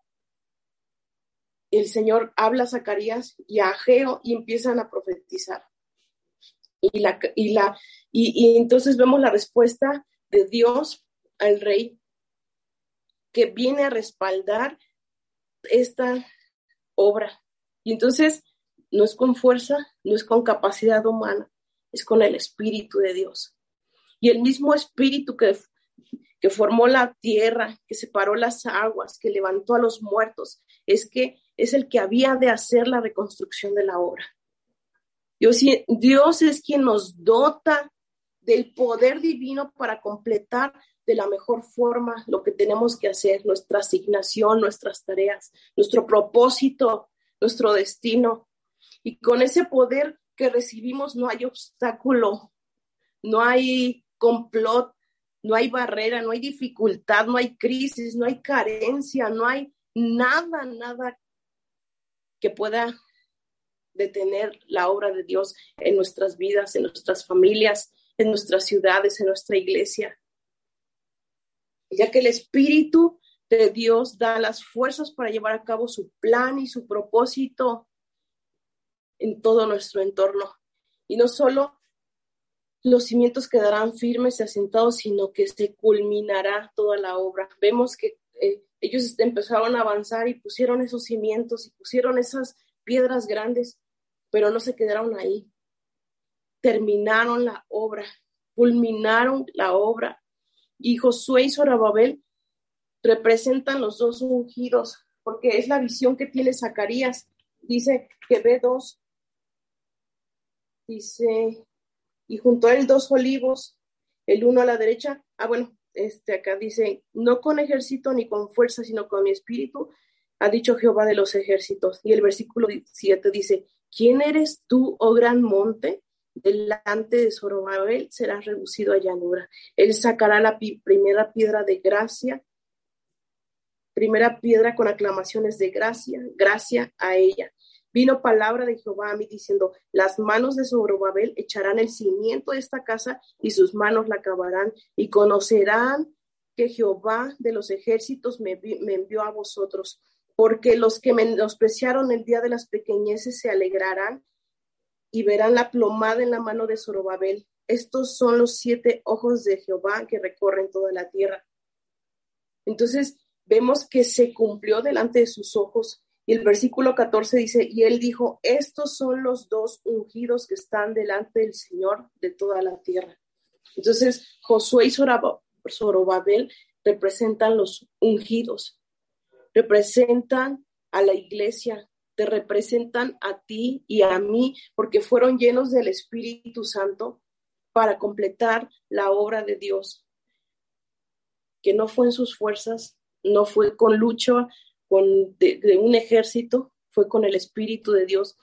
el Señor habla a Zacarías y a Ageo y empiezan a profetizar. Y, la, y, la, y, entonces vemos la respuesta de Dios al rey que viene a respaldar esta obra. Y entonces no es con fuerza, no es con capacidad humana, es con el Espíritu de Dios. Y el mismo Espíritu que que formó la tierra, que separó las aguas, que levantó a los muertos, es que es el que había de hacer la reconstrucción de la obra. Dios, Dios es quien nos dota del poder divino para completar de la mejor forma lo que tenemos que hacer, nuestra asignación, nuestras tareas, nuestro propósito, nuestro destino. Y con ese poder que recibimos no hay obstáculo, no hay complot, no hay barrera, no hay dificultad, no hay crisis, no hay carencia, no hay nada, nada que pueda detener la obra de Dios en nuestras vidas, en nuestras familias, en nuestras ciudades, en nuestra iglesia. Ya que el Espíritu de Dios da las fuerzas para llevar a cabo su plan y su propósito en todo nuestro entorno. Y no solo los cimientos quedarán firmes y asentados, sino que se culminará toda la obra. Vemos que eh, ellos empezaron a avanzar y pusieron esos cimientos y pusieron esas piedras grandes, pero no se quedaron ahí. Terminaron la obra, culminaron la obra. Y Josué y Zorababel representan los dos ungidos, porque es la visión que tiene Zacarías. Dice que ve dos, dice, y junto a él dos olivos, el uno a la derecha. Ah, bueno, este acá dice, no con ejército ni con fuerza, sino con mi espíritu, ha dicho Jehová de los ejércitos. Y el versículo 7 dice, ¿quién eres tú, oh gran monte? Delante de Zorobabel serás reducido a llanura. Él sacará la primera piedra de gracia, primera piedra con aclamaciones de gracia, gracia a ella. Vino palabra de Jehová a mí diciendo, las manos de Zorobabel echarán el cimiento de esta casa y sus manos la acabarán y conocerán que Jehová de los ejércitos me, envió a vosotros porque los que menospreciaron el día de las pequeñeces se alegrarán y verán la plomada en la mano de Zorobabel. Estos son los siete ojos de Jehová que recorren toda la tierra. Entonces vemos que se cumplió delante de sus ojos. Y el versículo 14 dice, y él dijo, estos son los dos ungidos que están delante del Señor de toda la tierra. Entonces Josué y Zorobabel representan los ungidos representan a la iglesia, te representan a ti y a mí, porque fueron llenos del Espíritu Santo para completar la obra de Dios, que no fue en sus fuerzas, no fue con lucha con, de, de un ejército, fue con el Espíritu de Dios.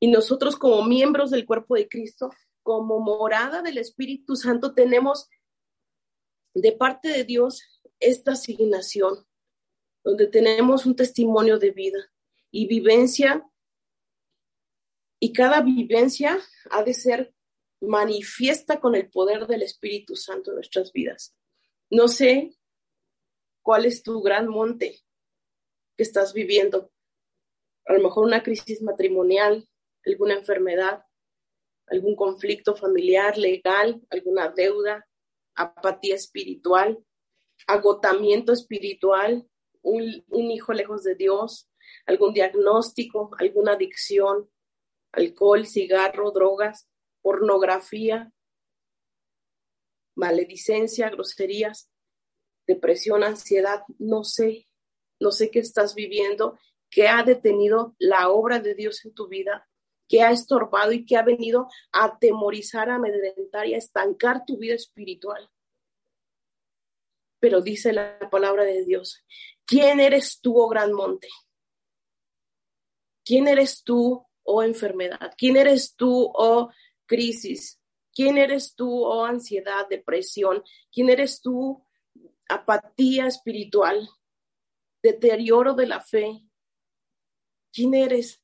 Y nosotros como miembros del cuerpo de Cristo, como morada del Espíritu Santo, tenemos de parte de Dios esta asignación donde tenemos un testimonio de vida y vivencia, y cada vivencia ha de ser manifiesta con el poder del Espíritu Santo en nuestras vidas. No sé cuál es tu gran monte que estás viviendo. A lo mejor una crisis matrimonial, alguna enfermedad, algún conflicto familiar, legal, alguna deuda, apatía espiritual, agotamiento espiritual, un, hijo lejos de Dios, algún diagnóstico, alguna adicción, alcohol, cigarro, drogas, pornografía, maledicencia, groserías, depresión, ansiedad, no sé, no sé qué estás viviendo, qué ha detenido la obra de Dios en tu vida, qué ha estorbado y qué ha venido a atemorizar, a amedrentar y a estancar tu vida espiritual. Pero dice la palabra de Dios ¿Quién eres tú, oh gran monte? ¿Quién eres tú, oh enfermedad? ¿Quién eres tú, oh crisis? ¿Quién eres tú, oh ansiedad, depresión? ¿Quién eres tú, apatía espiritual, deterioro de la fe? ¿Quién eres?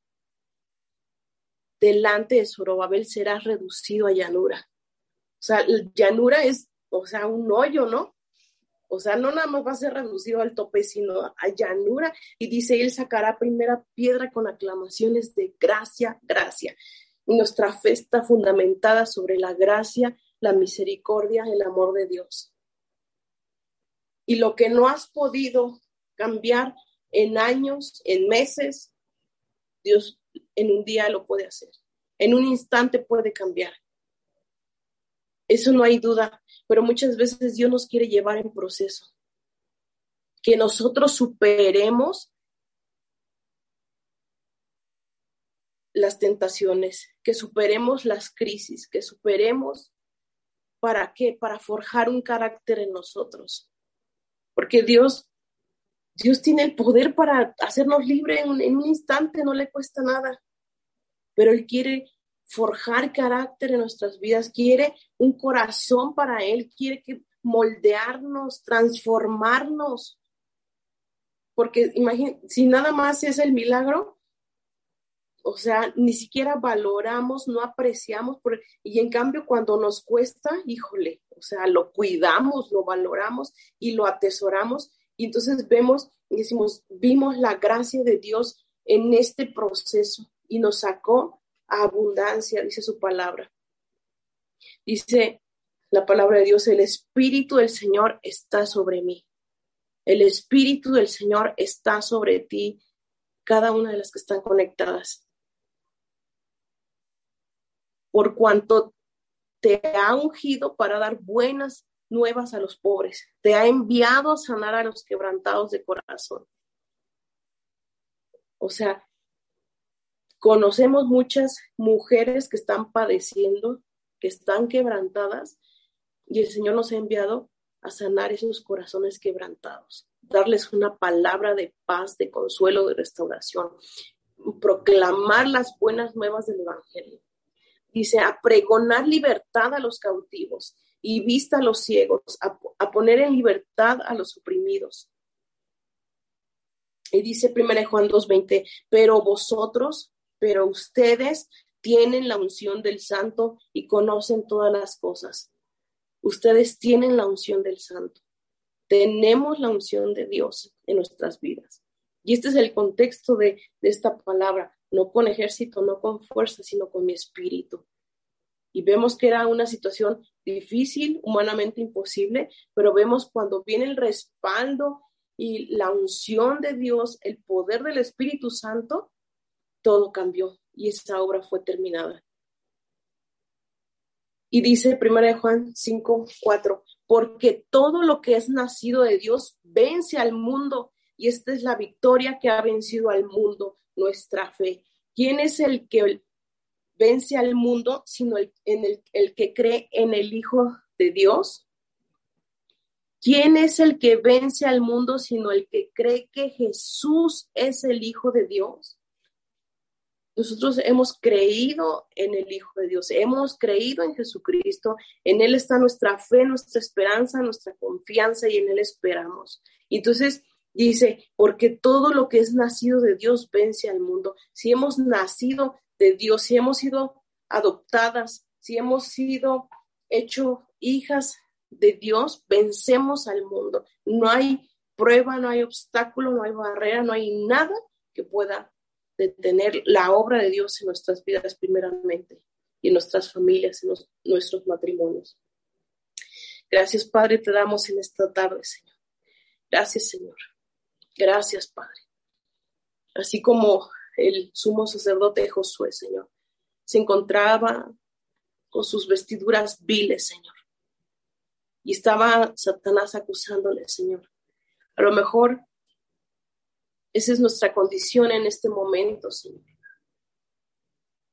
Delante de Zorobabel serás reducido a llanura. O sea, llanura es, o sea, un hoyo, ¿no? O sea, no nada más va a ser reducido al tope, sino a llanura. Y dice, Él sacará primera piedra con aclamaciones de gracia, gracia. Y nuestra fe está fundamentada sobre la gracia, la misericordia, el amor de Dios. Y lo que no has podido cambiar en años, en meses, Dios en un día lo puede hacer. En un instante puede cambiar. Eso no hay duda, pero muchas veces Dios nos quiere llevar en proceso. Que nosotros superemos las tentaciones, que superemos las crisis, que superemos ¿para qué? Para forjar un carácter en nosotros. Porque Dios, Dios tiene el poder para hacernos libres en, un instante, no le cuesta nada. Pero Él quiere forjar carácter en nuestras vidas, quiere un corazón para Él, quiere que moldearnos, transformarnos. Porque si nada más es el milagro, o sea, ni siquiera valoramos, no apreciamos, y en cambio cuando nos cuesta, híjole, o sea, lo cuidamos, lo valoramos y lo atesoramos, y entonces vemos y decimos, vimos la gracia de Dios en este proceso y nos sacó a abundancia, dice su palabra. Dice la palabra de Dios, el Espíritu del Señor está sobre mí. El Espíritu del Señor está sobre ti, cada una de las que están conectadas por cuanto te ha ungido para dar buenas nuevas a los pobres, te ha enviado a sanar a los quebrantados de corazón. O sea, conocemos muchas mujeres que están padeciendo, que están quebrantadas, y el Señor nos ha enviado a sanar esos corazones quebrantados, darles una palabra de paz, de consuelo, de restauración, proclamar las buenas nuevas del Evangelio dice, a pregonar libertad a los cautivos y vista a los ciegos, a, poner en libertad a los oprimidos. Y dice 1 Juan 2.20, pero vosotros, pero ustedes tienen la unción del santo y conocen todas las cosas. Ustedes tienen la unción del santo. Tenemos la unción de Dios en nuestras vidas. Y este es el contexto de, de esta palabra no con ejército, no con fuerza, sino con mi espíritu. Y vemos que era una situación difícil, humanamente imposible, pero vemos cuando viene el respaldo y la unción de Dios, el poder del Espíritu Santo, todo cambió y esa obra fue terminada. Y dice 1 Juan 5, 4, porque todo lo que es nacido de Dios vence al mundo y esta es la victoria que ha vencido al mundo, nuestra fe. ¿Quién es el que vence al mundo, sino el, en el, el que cree en el Hijo de Dios? ¿Quién es el que vence al mundo, sino el que cree que Jesús es el Hijo de Dios? Nosotros hemos creído en el Hijo de Dios, hemos creído en Jesucristo, en Él está nuestra fe, nuestra esperanza, nuestra confianza y en Él esperamos. Entonces, Dice, porque todo lo que es nacido de Dios vence al mundo. Si hemos nacido de Dios, si hemos sido adoptadas, si hemos sido hecho hijas de Dios, vencemos al mundo. No hay prueba, no hay obstáculo, no hay barrera, no hay nada que pueda detener la obra de Dios en nuestras vidas primeramente y en nuestras familias, en nuestros matrimonios. Gracias, Padre, te damos en esta tarde, Señor. Gracias, Señor. Gracias, Padre. Así como el sumo sacerdote Josué, Señor, se encontraba con sus vestiduras viles, Señor. Y estaba Satanás acusándole, Señor. A lo mejor esa es nuestra condición en este momento, Señor.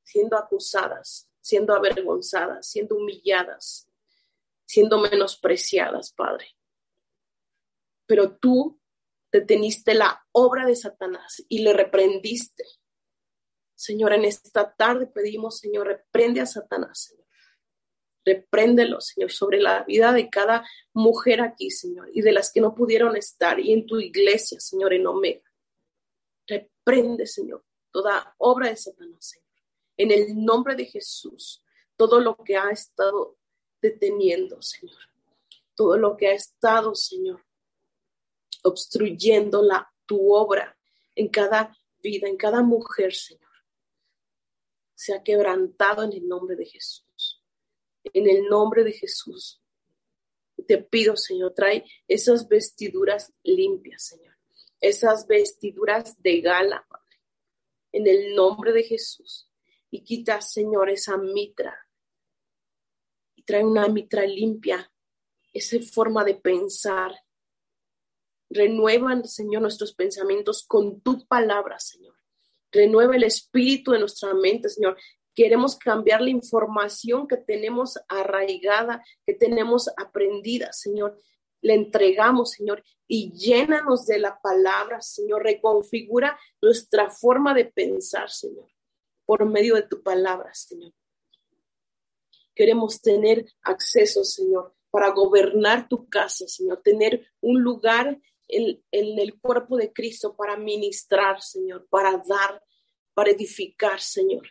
Siendo acusadas, siendo avergonzadas, siendo humilladas, siendo menospreciadas, Padre. Pero tú deteniste la obra de Satanás y le reprendiste. Señor, en esta tarde pedimos, Señor, reprende a Satanás, Señor. Repréndelo, Señor, sobre la vida de cada mujer aquí, Señor, y de las que no pudieron estar, y en tu iglesia, Señor, en Omega. Reprende, Señor, toda obra de Satanás, Señor. En el nombre de Jesús, todo lo que ha estado deteniendo, Señor. Todo lo que ha estado, Señor, obstruyendo la, tu obra en cada vida, en cada mujer, Señor. Se ha quebrantado en el nombre de Jesús. En el nombre de Jesús. Te pido, Señor, trae esas vestiduras limpias, Señor. Esas vestiduras de gala, Padre. En el nombre de Jesús. Y quita, Señor, esa mitra. Y trae una mitra limpia. Esa forma de pensar, Renuevan, Señor, nuestros pensamientos con tu palabra, Señor. Renueva el espíritu de nuestra mente, Señor. Queremos cambiar la información que tenemos arraigada, que tenemos aprendida, Señor. Le entregamos, Señor, y llénanos de la palabra, Señor. Reconfigura nuestra forma de pensar, Señor, por medio de tu palabra, Señor. Queremos tener acceso, Señor, para gobernar tu casa, Señor, tener un lugar en, el cuerpo de Cristo para ministrar, Señor, para dar, para edificar, Señor.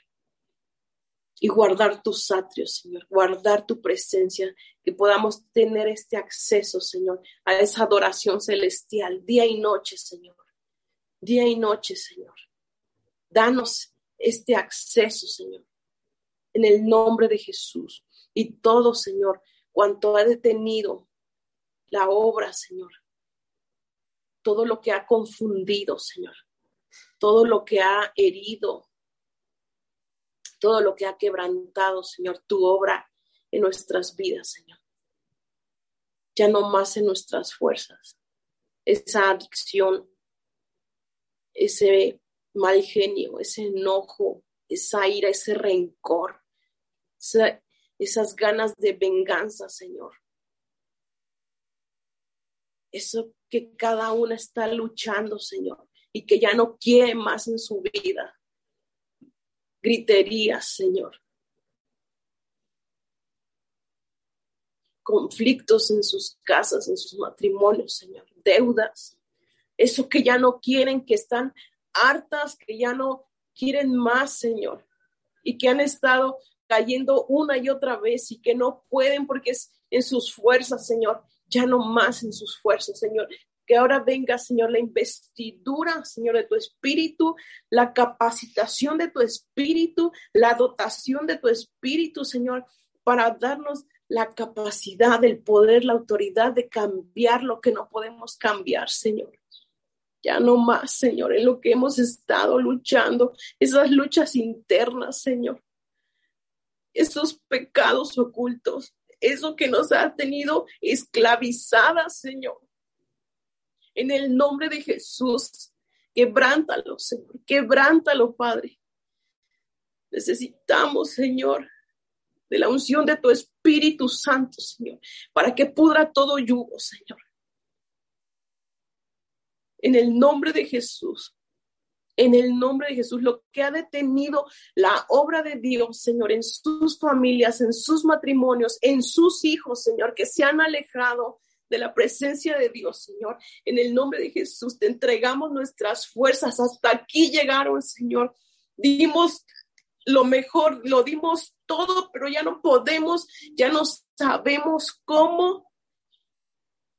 Y guardar tus atrios, Señor, guardar tu presencia, que podamos tener este acceso, Señor, a esa adoración celestial, día y noche, Señor. Día y noche, Señor. Danos este acceso, Señor, en el nombre de Jesús. Y todo, Señor, cuanto ha detenido la obra, Señor, todo lo que ha confundido, Señor, todo lo que ha herido, todo lo que ha quebrantado, Señor, tu obra en nuestras vidas, Señor. Ya no más en nuestras fuerzas. Esa adicción, ese mal genio, ese enojo, esa ira, ese rencor, esas ganas de venganza, Señor. Eso que cada una está luchando, Señor, y que ya no quiere más en su vida. Griterías, Señor. Conflictos en sus casas, en sus matrimonios, Señor. Deudas. Eso que ya no quieren, que están hartas, que ya no quieren más, Señor. Y que han estado cayendo una y otra vez y que no pueden porque es en sus fuerzas, Señor, ya no más en sus fuerzas, Señor. Que ahora venga, Señor, la investidura, Señor, de tu espíritu, la capacitación de tu espíritu, la dotación de tu espíritu, Señor, para darnos la capacidad, el poder, la autoridad de cambiar lo que no podemos cambiar, Señor. Ya no más, Señor, en lo que hemos estado luchando, esas luchas internas, Señor esos pecados ocultos, eso que nos ha tenido esclavizadas, Señor. En el nombre de Jesús, quebrántalo, Señor, quebrántalo, Padre. Necesitamos, Señor, de la unción de tu Espíritu Santo, Señor, para que pudra todo yugo, Señor. En el nombre de Jesús, en el nombre de Jesús, lo que ha detenido la obra de Dios, Señor, en sus familias, en sus matrimonios, en sus hijos, Señor, que se han alejado de la presencia de Dios, Señor. En el nombre de Jesús, te entregamos nuestras fuerzas. Hasta aquí llegaron, Señor. Dimos lo mejor, lo dimos todo, pero ya no podemos, ya no sabemos cómo.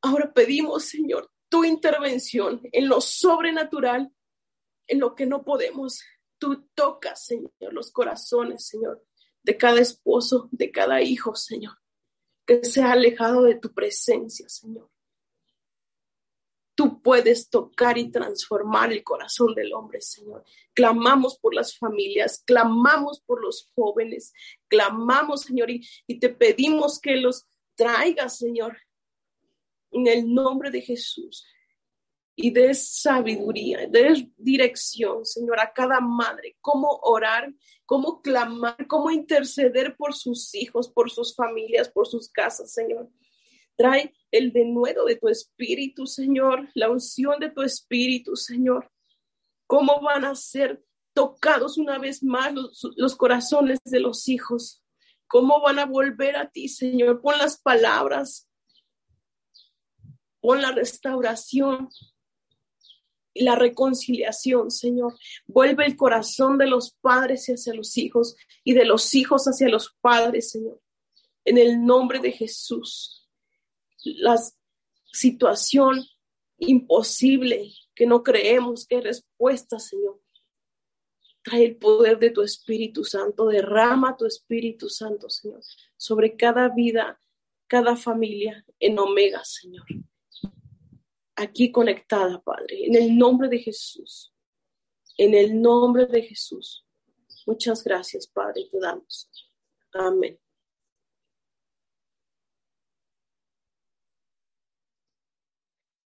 Ahora pedimos, Señor, tu intervención en lo sobrenatural en lo que no podemos. Tú tocas, Señor, los corazones, Señor, de cada esposo, de cada hijo, Señor, que se ha alejado de tu presencia, Señor. Tú puedes tocar y transformar el corazón del hombre, Señor. Clamamos por las familias, clamamos por los jóvenes, clamamos, Señor, y, y te pedimos que los traigas, Señor, en el nombre de Jesús y de sabiduría, de dirección, Señor, a cada madre, cómo orar, cómo clamar, cómo interceder por sus hijos, por sus familias, por sus casas, Señor. Trae el denuedo de tu espíritu, Señor, la unción de tu espíritu, Señor. ¿Cómo van a ser tocados una vez más los, los corazones de los hijos? ¿Cómo van a volver a ti, Señor? Pon las palabras, pon la restauración, la reconciliación, Señor. Vuelve el corazón de los padres hacia los hijos y de los hijos hacia los padres, Señor. En el nombre de Jesús. La situación imposible que no creemos que respuesta, Señor. Trae el poder de tu Espíritu Santo, derrama tu Espíritu Santo, Señor, sobre cada vida, cada familia en Omega, Señor aquí conectada, Padre, en el nombre de Jesús. En el nombre de Jesús. Muchas gracias, Padre, te damos. Amén.